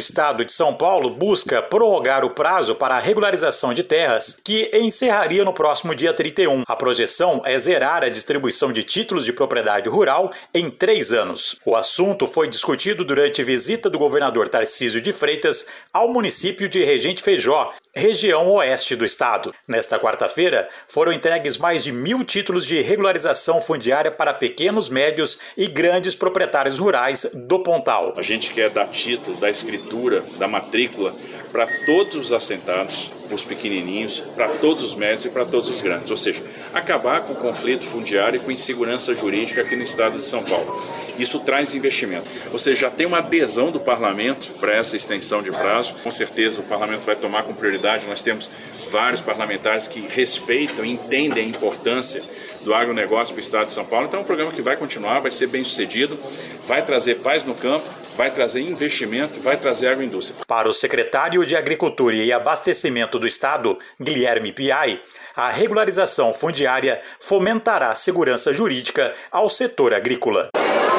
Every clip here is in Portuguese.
Estado de São Paulo busca prorrogar o prazo para a regularização de terras, que encerraria no próximo dia 31. A projeção é zerar a distribuição de títulos de propriedade rural em três anos. O assunto foi discutido durante visita do governador Tarcísio de Freitas ao município de Regente Feijó, região oeste do estado. Nesta quarta-feira, foram entregues mais de mil títulos de regularização fundiária para pequenos, médios e grandes proprietários rurais do Pontal. A gente quer dar título, da escritura, da matrícula para todos os assentados, os pequenininhos, para todos os médios e para todos os grandes. Ou seja, acabar com o conflito fundiário e com insegurança jurídica aqui no estado de São Paulo. Isso traz investimento. Ou seja, já tem uma adesão do parlamento para essa extensão de prazo. Com certeza o parlamento vai tomar com prioridade. Nós temos vários parlamentares que respeitam e entendem a importância do agronegócio para o estado de São Paulo. Então é um programa que vai continuar, vai ser bem sucedido, vai trazer paz no campo, vai trazer investimento, vai trazer agroindústria. Para o secretário de Agricultura e Abastecimento do Estado, Guilherme Piai, a regularização fundiária fomentará segurança jurídica ao setor agrícola.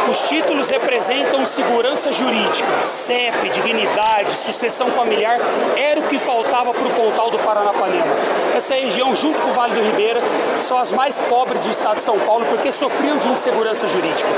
Os títulos representam segurança jurídica, CEP, dignidade, sucessão familiar, era o que faltava para o Pontal do Paranapanema. Essa região, junto com o Vale do Ribeira, são as mais pobres do estado de São Paulo porque sofriam de insegurança jurídica.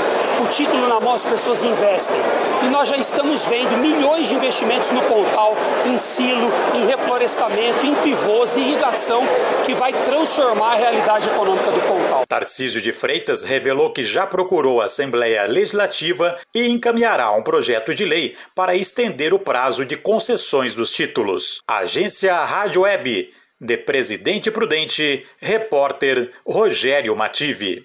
O título na mão as pessoas investem. E nós já estamos vendo milhões de investimentos no Pontal, em silo, em reflorestamento, em pivôs, em irrigação, que vai transformar a realidade econômica do Pontal. Tarcísio de Freitas revelou que já procurou a Assembleia Legislativa e encaminhará um projeto de lei para estender o prazo de concessões dos títulos. Agência Rádio Web. De Presidente Prudente, repórter Rogério Mative.